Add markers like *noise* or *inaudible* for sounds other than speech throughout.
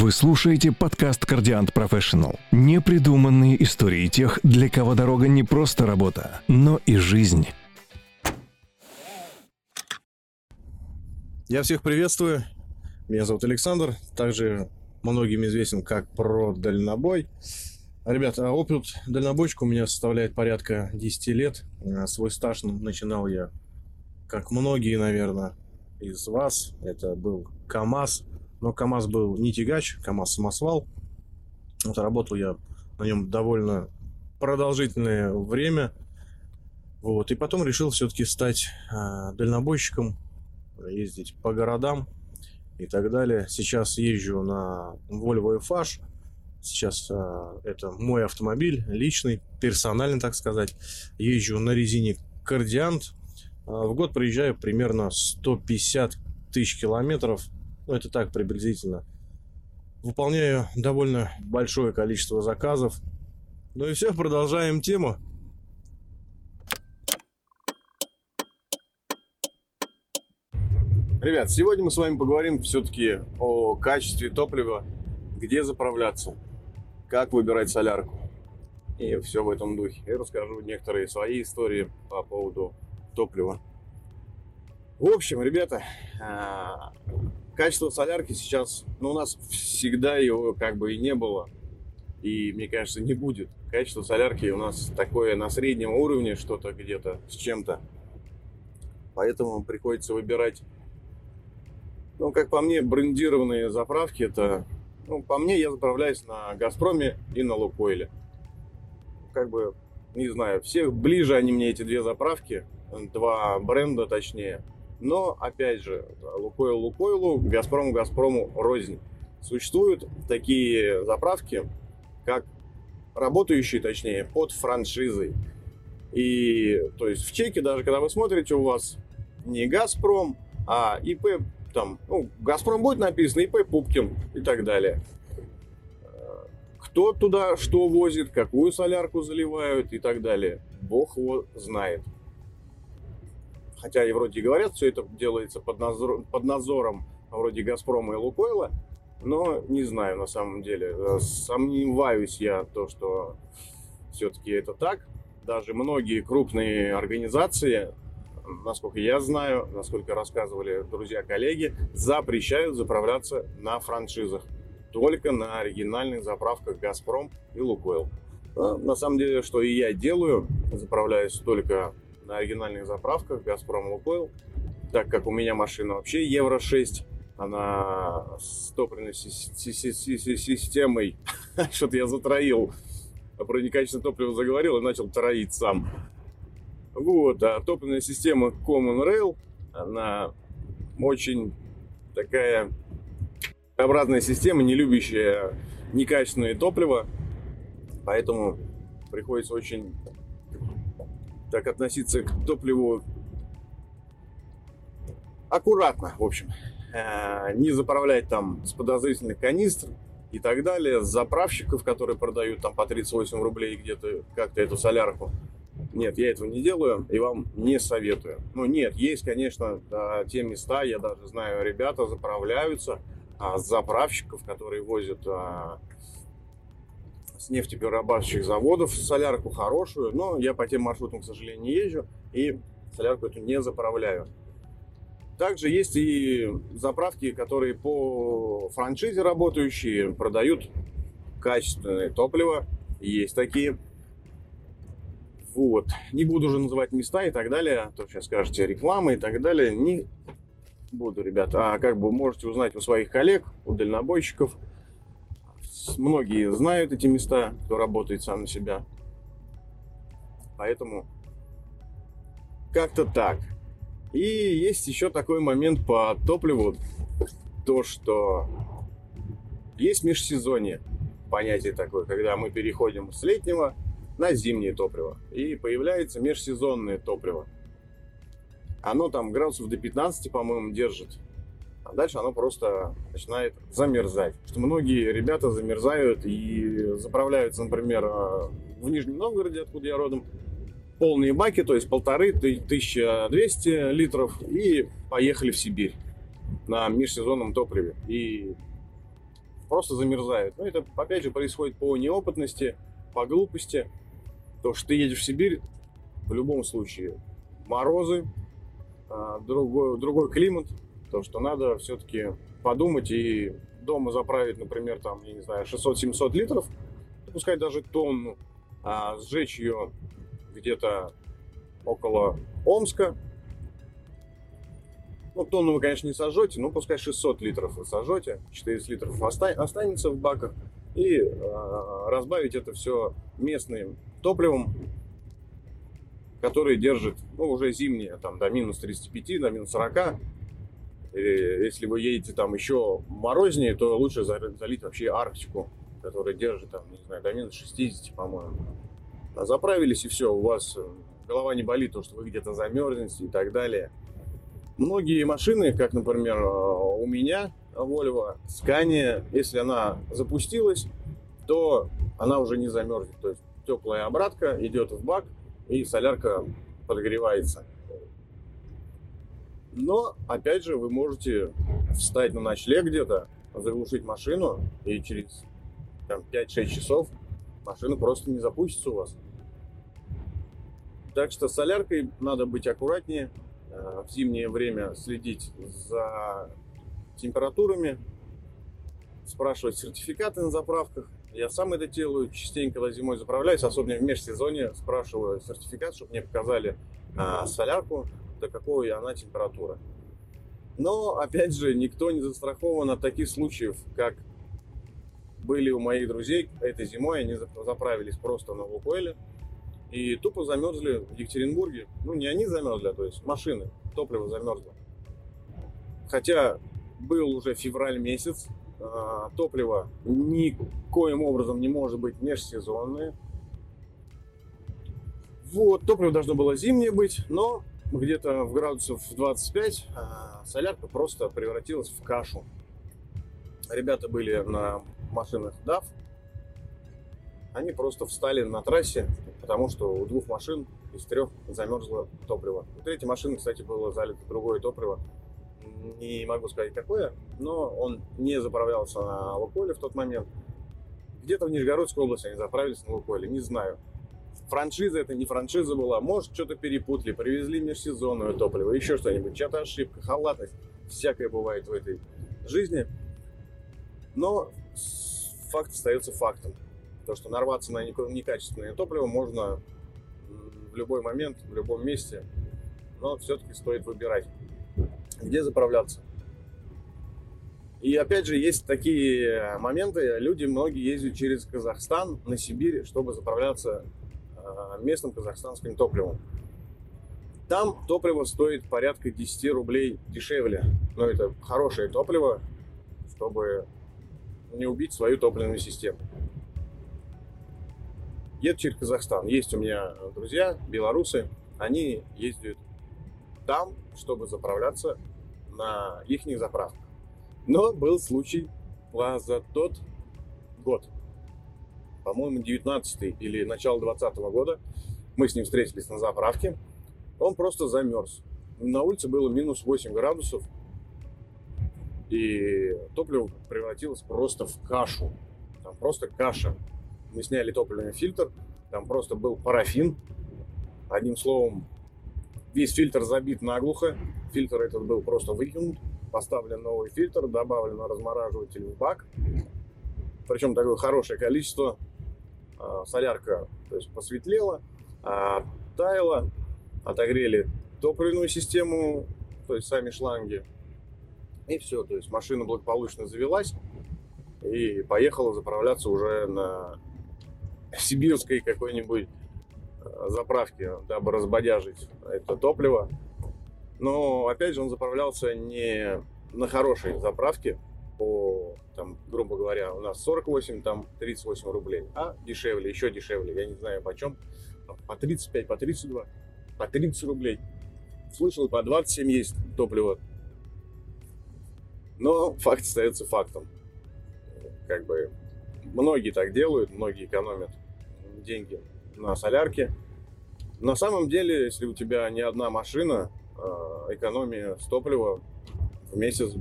Вы слушаете подкаст «Кардиант Профессионал». Непридуманные истории тех, для кого дорога не просто работа, но и жизнь. Я всех приветствую. Меня зовут Александр. Также многим известен как про дальнобой. Ребята, опыт дальнобойщика у меня составляет порядка 10 лет. А свой стаж начинал я, как многие, наверное, из вас. Это был КАМАЗ. Но КАМАЗ был не тягач, КАМАЗ самосвал. Вот работал я на нем довольно продолжительное время. Вот. И потом решил все-таки стать э, дальнобойщиком, ездить по городам и так далее. Сейчас езжу на Volvo FH. Сейчас э, это мой автомобиль, личный, персональный, так сказать. Езжу на резине Кардиант. Э, в год проезжаю примерно 150 тысяч километров – ну, это так приблизительно. Выполняю довольно большое количество заказов. Ну и все, продолжаем тему. Ребят, сегодня мы с вами поговорим все-таки о качестве топлива, где заправляться, как выбирать солярку. И все в этом духе. Я расскажу некоторые свои истории по поводу топлива. В общем, ребята, а, Качество солярки сейчас, ну, у нас всегда его как бы и не было. И, мне кажется, не будет. Качество солярки у нас такое на среднем уровне, что-то где-то с чем-то. Поэтому приходится выбирать, ну, как по мне, брендированные заправки. Это, ну, по мне, я заправляюсь на Газпроме и на Лукойле. Как бы, не знаю, всех ближе они мне эти две заправки, два бренда точнее. Но, опять же, Лукойл Лукойлу, Газпром Газпрому рознь. Существуют такие заправки, как работающие, точнее, под франшизой. И, то есть, в чеке, даже когда вы смотрите, у вас не Газпром, а ИП, там, ну, Газпром будет написано, ИП Пупкин и так далее. Кто туда что возит, какую солярку заливают и так далее, бог его знает хотя и вроде говорят, все это делается под, надзор, под надзором вроде Газпрома и Лукойла, но не знаю на самом деле. Э, сомневаюсь я то, что все-таки это так. Даже многие крупные организации, насколько я знаю, насколько рассказывали друзья-коллеги, запрещают заправляться на франшизах. Только на оригинальных заправках «Газпром» и «Лукойл». Э, на самом деле, что и я делаю, заправляюсь только на оригинальных заправках Газпром Лукойл, так как у меня машина вообще Евро-6, она с топливной системой, *laughs* что-то я затроил, про некачественное топливо заговорил и начал троить сам. Вот, а топливная система Common Rail, она очень такая обратная система, не любящая некачественное топливо, поэтому приходится очень так относиться к топливу аккуратно, в общем. Э, не заправлять там с подозрительных канистр и так далее, с заправщиков, которые продают там по 38 рублей где-то как-то эту солярку. Нет, я этого не делаю и вам не советую. Ну нет, есть, конечно, те места, я даже знаю, ребята заправляются а, с заправщиков, которые возят а, с нефтеперерабатывающих заводов солярку хорошую, но я по тем маршрутам, к сожалению, не езжу и солярку эту не заправляю. Также есть и заправки, которые по франшизе работающие, продают качественное топливо. Есть такие. Вот. Не буду уже называть места и так далее. А то сейчас скажете рекламы и так далее. Не буду, ребята. А как бы можете узнать у своих коллег, у дальнобойщиков – многие знают эти места, кто работает сам на себя. Поэтому как-то так. И есть еще такой момент по топливу, то что есть межсезонье, понятие такое, когда мы переходим с летнего на зимнее топливо. И появляется межсезонное топливо. Оно там градусов до 15, по-моему, держит а дальше оно просто начинает замерзать. Что многие ребята замерзают и заправляются, например, э, в Нижнем Новгороде, откуда я родом, полные баки, то есть полторы, 1200 литров, и поехали в Сибирь на межсезонном топливе. И просто замерзают. Но это, опять же, происходит по неопытности, по глупости. То, что ты едешь в Сибирь, в любом случае морозы, а, другой, другой климат, то, что надо все-таки подумать и дома заправить, например, там, я не знаю, 600-700 литров, пускай даже тонну, а сжечь ее где-то около Омска. Ну, тонну вы, конечно, не сожжете, но пускай 600 литров вы сожжете, 400 литров останется в баках, и э, разбавить это все местным топливом, который держит, ну, уже зимнее, там, до минус 35, до минус 40. И если вы едете там еще морознее, то лучше залить вообще Арктику, которая держит, там, не знаю, до минус 60, по-моему. А заправились, и все, у вас э, голова не болит, то, что вы где-то замерзнете и так далее. Многие машины, как, например, э, у меня, Volvo, Scania, если она запустилась, то она уже не замерзнет. То есть теплая обратка идет в бак, и солярка подогревается. Но, опять же, вы можете встать на ночлег где-то, заглушить машину, и через там, 5-6 часов машина просто не запустится у вас. Так что с соляркой надо быть аккуратнее, э, в зимнее время следить за температурами, спрашивать сертификаты на заправках, я сам это делаю, частенько когда зимой заправляюсь, особенно в межсезонье, спрашиваю сертификат, чтобы мне показали а, солярку, до какой она температура. Но, опять же, никто не застрахован от таких случаев, как были у моих друзей этой зимой, они заправились просто на Лукойле и тупо замерзли в Екатеринбурге. Ну, не они замерзли, а то есть машины, топливо замерзло. Хотя был уже февраль месяц, а, топливо никоим образом не может быть межсезонное. Вот, топливо должно было зимнее быть, но где-то в градусов 25 а, солярка просто превратилась в кашу. Ребята были на машинах DAF, они просто встали на трассе, потому что у двух машин из трех замерзло топливо. У третьей машины, кстати, было залито другое топливо, не могу сказать какое, но он не заправлялся на Лукойле в тот момент. Где-то в Нижегородской области они заправились на Лукойле, не знаю. Франшиза это не франшиза была, может что-то перепутали, привезли межсезонное топливо, еще что-нибудь, чья-то ошибка, халатность, всякое бывает в этой жизни. Но факт остается фактом. То, что нарваться на некачественное топливо можно в любой момент, в любом месте, но все-таки стоит выбирать где заправляться. И опять же, есть такие моменты, люди многие ездят через Казахстан на Сибирь, чтобы заправляться местным казахстанским топливом. Там топливо стоит порядка 10 рублей дешевле. Но это хорошее топливо, чтобы не убить свою топливную систему. Еду через Казахстан. Есть у меня друзья, белорусы. Они ездят там, чтобы заправляться на их заправках. Но был случай за тот год, по-моему, 19 или начало 20 года, мы с ним встретились на заправке, он просто замерз. На улице было минус 8 градусов, и топливо превратилось просто в кашу. Там просто каша. Мы сняли топливный фильтр, там просто был парафин. Одним словом, Весь фильтр забит наглухо. Фильтр этот был просто выкинут. Поставлен новый фильтр, добавлен размораживатель в бак. Причем такое хорошее количество. А, солярка то есть посветлела, а таяла, отогрели топливную систему, то есть сами шланги. И все, то есть машина благополучно завелась и поехала заправляться уже на сибирской какой-нибудь заправки, дабы разбодяжить это топливо. Но, опять же, он заправлялся не на хорошей заправке, по, там, грубо говоря, у нас 48, там 38 рублей, а дешевле, еще дешевле, я не знаю почем, по 35, по 32, по 30 рублей. Слышал, по 27 есть топливо. Но факт остается фактом. Как бы многие так делают, многие экономят деньги на солярке. На самом деле, если у тебя не одна машина, а, экономия с топлива в месяц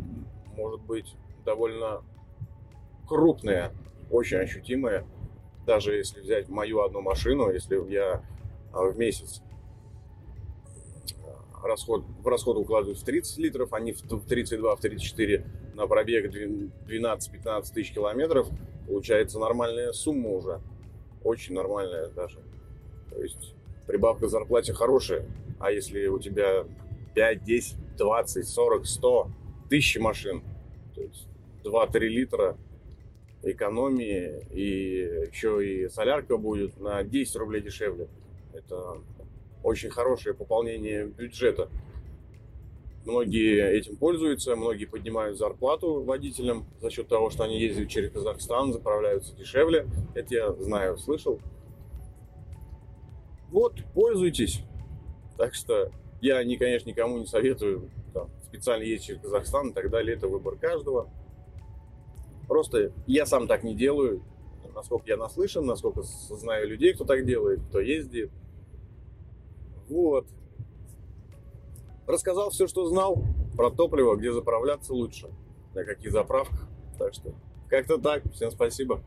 может быть довольно крупные, очень ощутимые. Даже если взять мою одну машину, если я а, в месяц а, расход, в расход укладываю в 30 литров, а не в 32, в 34 на пробег 12-15 тысяч километров, получается нормальная сумма уже. Очень нормальная даже. То есть прибавка к зарплате хорошая. А если у тебя 5, 10, 20, 40, 100 тысяч машин, то есть 2-3 литра экономии, и еще и солярка будет на 10 рублей дешевле. Это очень хорошее пополнение бюджета. Многие этим пользуются, многие поднимают зарплату водителям за счет того, что они ездят через Казахстан, заправляются дешевле. Это я знаю, слышал. Вот, пользуйтесь. Так что я, не, конечно, никому не советую там, специально ездить через Казахстан и так далее. Это выбор каждого. Просто я сам так не делаю. Насколько я наслышан, насколько знаю людей, кто так делает, кто ездит. Вот. Рассказал все, что знал про топливо, где заправляться лучше, на каких заправках. Так что как-то так. Всем спасибо.